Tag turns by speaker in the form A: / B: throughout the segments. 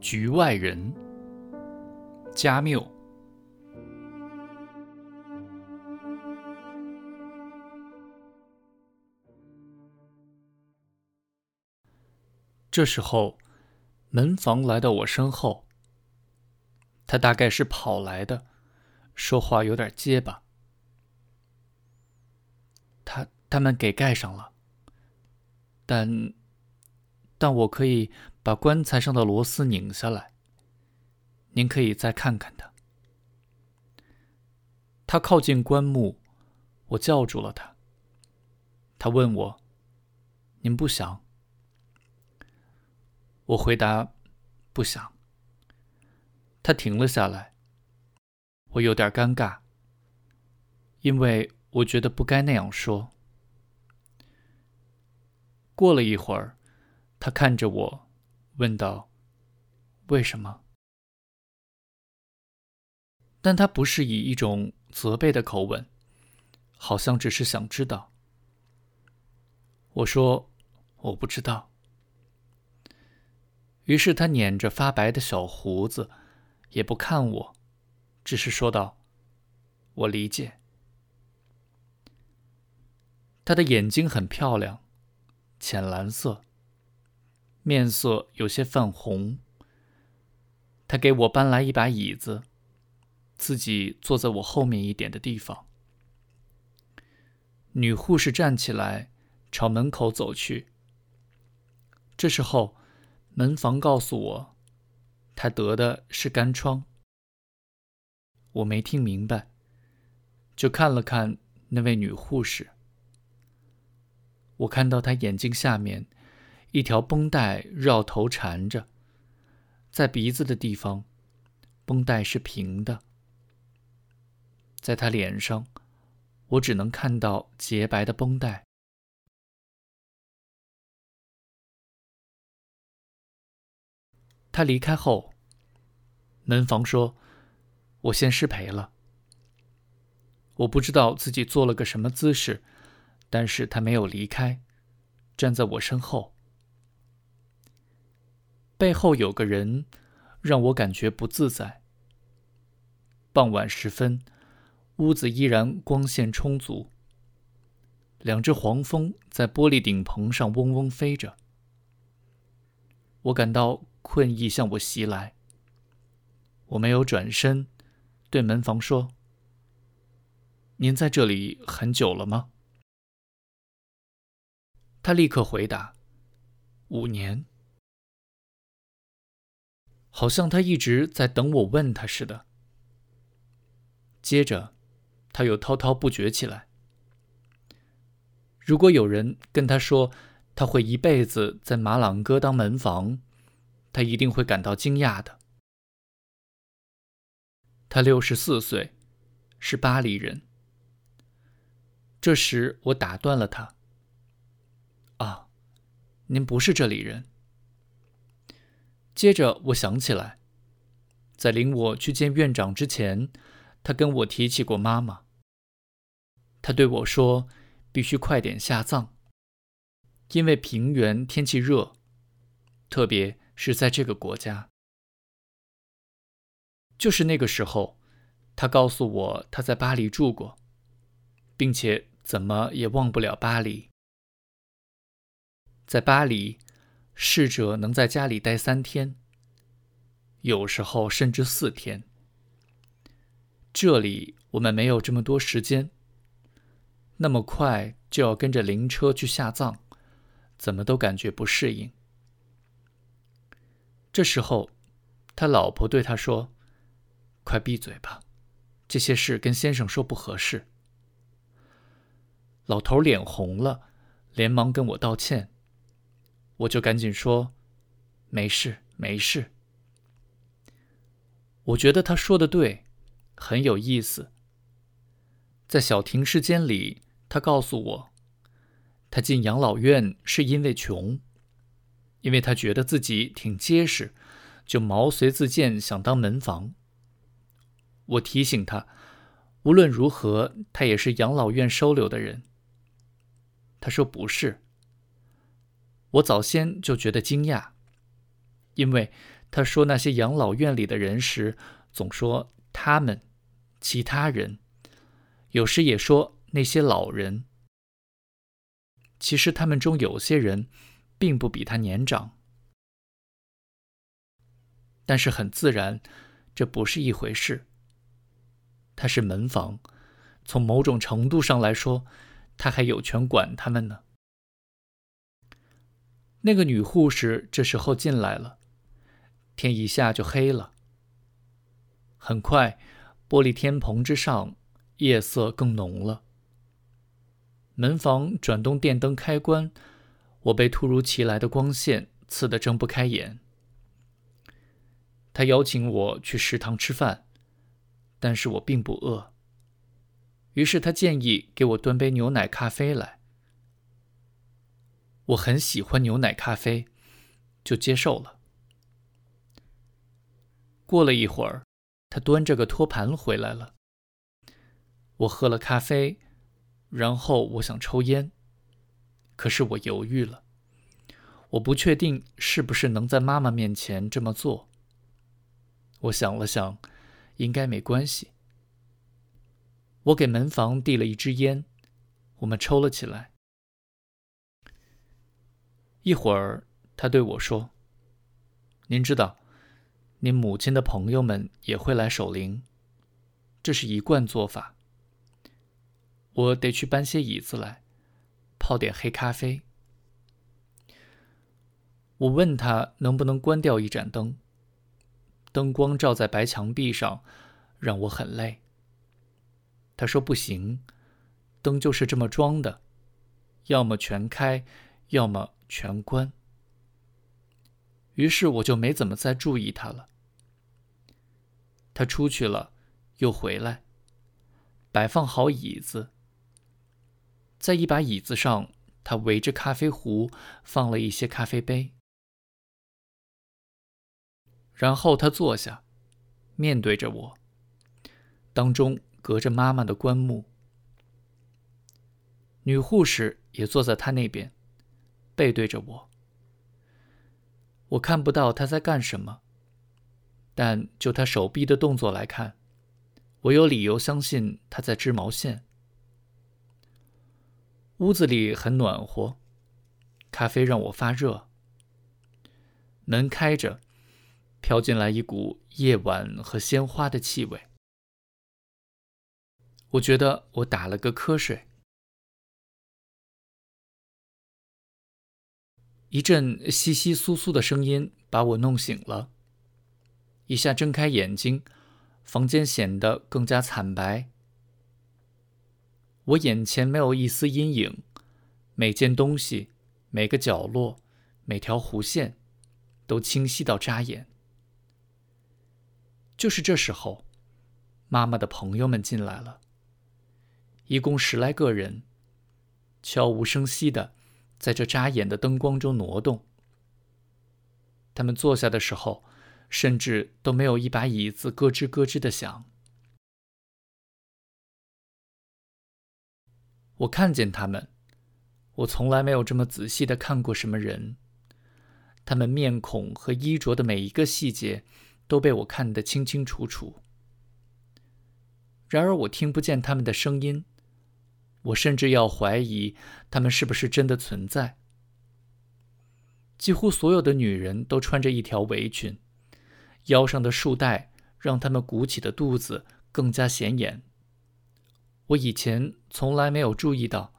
A: 局外人，加缪。这时候，门房来到我身后。他大概是跑来的，说话有点结巴。他他们给盖上了，但但我可以把棺材上的螺丝拧下来。您可以再看看他。他靠近棺木，我叫住了他。他问我：“您不想？”我回答：“不想。”他停了下来，我有点尴尬，因为我觉得不该那样说。过了一会儿，他看着我，问道：“为什么？”但他不是以一种责备的口吻，好像只是想知道。我说：“我不知道。”于是他捻着发白的小胡子，也不看我，只是说道：“我理解。”他的眼睛很漂亮，浅蓝色，面色有些泛红。他给我搬来一把椅子，自己坐在我后面一点的地方。女护士站起来，朝门口走去。这时候。门房告诉我，他得的是干疮。我没听明白，就看了看那位女护士。我看到她眼睛下面一条绷带绕头缠着，在鼻子的地方，绷带是平的。在他脸上，我只能看到洁白的绷带。他离开后，门房说：“我先失陪了。”我不知道自己做了个什么姿势，但是他没有离开，站在我身后。背后有个人，让我感觉不自在。傍晚时分，屋子依然光线充足。两只黄蜂在玻璃顶棚上嗡嗡飞着。我感到。困意向我袭来，我没有转身，对门房说：“您在这里很久了吗？”他立刻回答：“五年。”好像他一直在等我问他似的。接着，他又滔滔不绝起来。如果有人跟他说他会一辈子在马朗哥当门房，他一定会感到惊讶的。他六十四岁，是巴黎人。这时我打断了他：“啊，您不是这里人。”接着我想起来，在领我去见院长之前，他跟我提起过妈妈。他对我说：“必须快点下葬，因为平原天气热，特别。”是在这个国家，就是那个时候，他告诉我他在巴黎住过，并且怎么也忘不了巴黎。在巴黎，逝者能在家里待三天，有时候甚至四天。这里我们没有这么多时间，那么快就要跟着灵车去下葬，怎么都感觉不适应。这时候，他老婆对他说：“快闭嘴吧，这些事跟先生说不合适。”老头脸红了，连忙跟我道歉。我就赶紧说：“没事，没事。”我觉得他说的对，很有意思。在小停尸间里，他告诉我，他进养老院是因为穷。因为他觉得自己挺结实，就毛遂自荐想当门房。我提醒他，无论如何，他也是养老院收留的人。他说不是。我早先就觉得惊讶，因为他说那些养老院里的人时，总说他们、其他人，有时也说那些老人。其实他们中有些人并不比他年长，但是很自然，这不是一回事。他是门房，从某种程度上来说，他还有权管他们呢。那个女护士这时候进来了，天一下就黑了。很快，玻璃天棚之上夜色更浓了。门房转动电灯开关，我被突如其来的光线刺得睁不开眼。他邀请我去食堂吃饭，但是我并不饿。于是他建议给我端杯牛奶咖啡来。我很喜欢牛奶咖啡，就接受了。过了一会儿，他端着个托盘回来了。我喝了咖啡，然后我想抽烟，可是我犹豫了。我不确定是不是能在妈妈面前这么做。我想了想，应该没关系。我给门房递了一支烟，我们抽了起来。一会儿，他对我说：“您知道，您母亲的朋友们也会来守灵，这是一贯做法。我得去搬些椅子来，泡点黑咖啡。”我问他能不能关掉一盏灯，灯光照在白墙壁上，让我很累。他说：“不行，灯就是这么装的，要么全开，要么……”全关。于是我就没怎么再注意他了。他出去了，又回来，摆放好椅子，在一把椅子上，他围着咖啡壶放了一些咖啡杯，然后他坐下，面对着我，当中隔着妈妈的棺木。女护士也坐在他那边。背对着我，我看不到他在干什么，但就他手臂的动作来看，我有理由相信他在织毛线。屋子里很暖和，咖啡让我发热。门开着，飘进来一股夜晚和鲜花的气味。我觉得我打了个瞌睡。一阵窸窸窣窣的声音把我弄醒了。一下睁开眼睛，房间显得更加惨白。我眼前没有一丝阴影，每件东西、每个角落、每条弧线，都清晰到扎眼。就是这时候，妈妈的朋友们进来了，一共十来个人，悄无声息的。在这扎眼的灯光中挪动。他们坐下的时候，甚至都没有一把椅子咯吱咯吱的响。我看见他们，我从来没有这么仔细的看过什么人。他们面孔和衣着的每一个细节，都被我看得清清楚楚。然而，我听不见他们的声音。我甚至要怀疑他们是不是真的存在。几乎所有的女人都穿着一条围裙，腰上的束带让她们鼓起的肚子更加显眼。我以前从来没有注意到，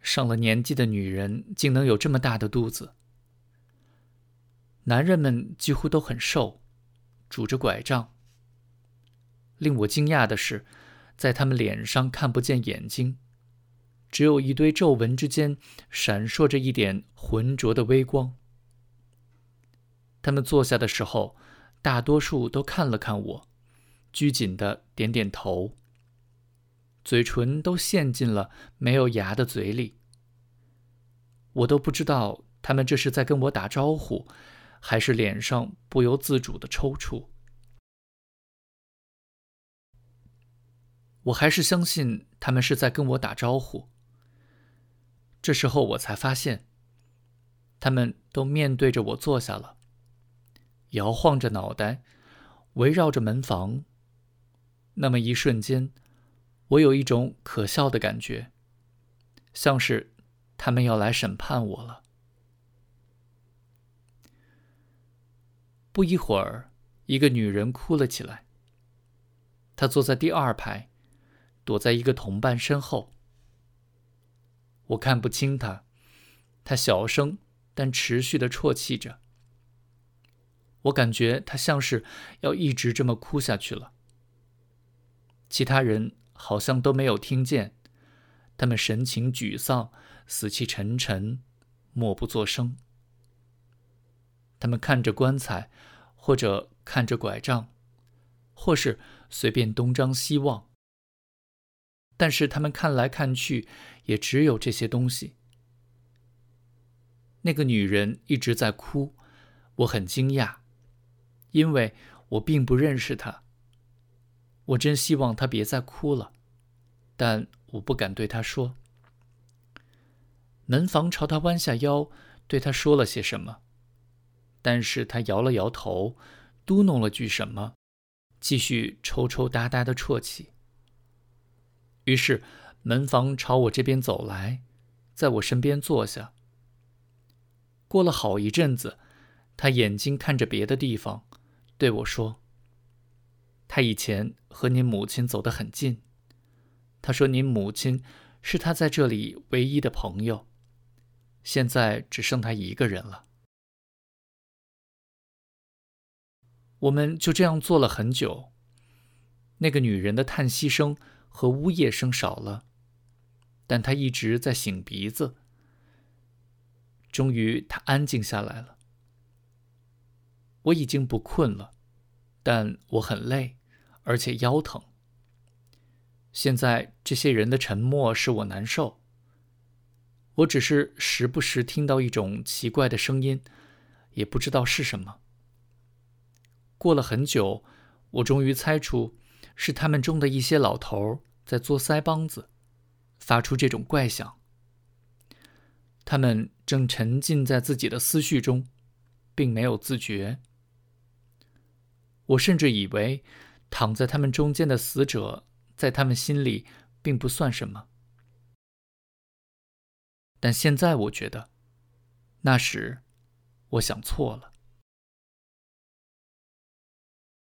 A: 上了年纪的女人竟能有这么大的肚子。男人们几乎都很瘦，拄着拐杖。令我惊讶的是，在他们脸上看不见眼睛。只有一堆皱纹之间闪烁着一点浑浊的微光。他们坐下的时候，大多数都看了看我，拘谨的点点头，嘴唇都陷进了没有牙的嘴里。我都不知道他们这是在跟我打招呼，还是脸上不由自主的抽搐。我还是相信他们是在跟我打招呼。这时候我才发现，他们都面对着我坐下了。摇晃着脑袋，围绕着门房。那么一瞬间，我有一种可笑的感觉，像是他们要来审判我了。不一会儿，一个女人哭了起来。她坐在第二排，躲在一个同伴身后。我看不清他，他小声但持续的啜泣着。我感觉他像是要一直这么哭下去了。其他人好像都没有听见，他们神情沮丧，死气沉沉，默不作声。他们看着棺材，或者看着拐杖，或是随便东张西望。但是他们看来看去，也只有这些东西。那个女人一直在哭，我很惊讶，因为我并不认识她。我真希望她别再哭了，但我不敢对她说。门房朝她弯下腰，对她说了些什么。但是他摇了摇头，嘟哝了句什么，继续抽抽搭搭的啜泣。于是门房朝我这边走来，在我身边坐下。过了好一阵子，他眼睛看着别的地方，对我说：“他以前和您母亲走得很近。他说您母亲是他在这里唯一的朋友，现在只剩他一个人了。”我们就这样坐了很久。那个女人的叹息声和呜咽声少了，但他一直在擤鼻子。终于，他安静下来了。我已经不困了，但我很累，而且腰疼。现在这些人的沉默使我难受。我只是时不时听到一种奇怪的声音，也不知道是什么。过了很久，我终于猜出是他们中的一些老头在做腮帮子，发出这种怪响。他们正沉浸在自己的思绪中，并没有自觉。我甚至以为躺在他们中间的死者在他们心里并不算什么。但现在我觉得，那时我想错了。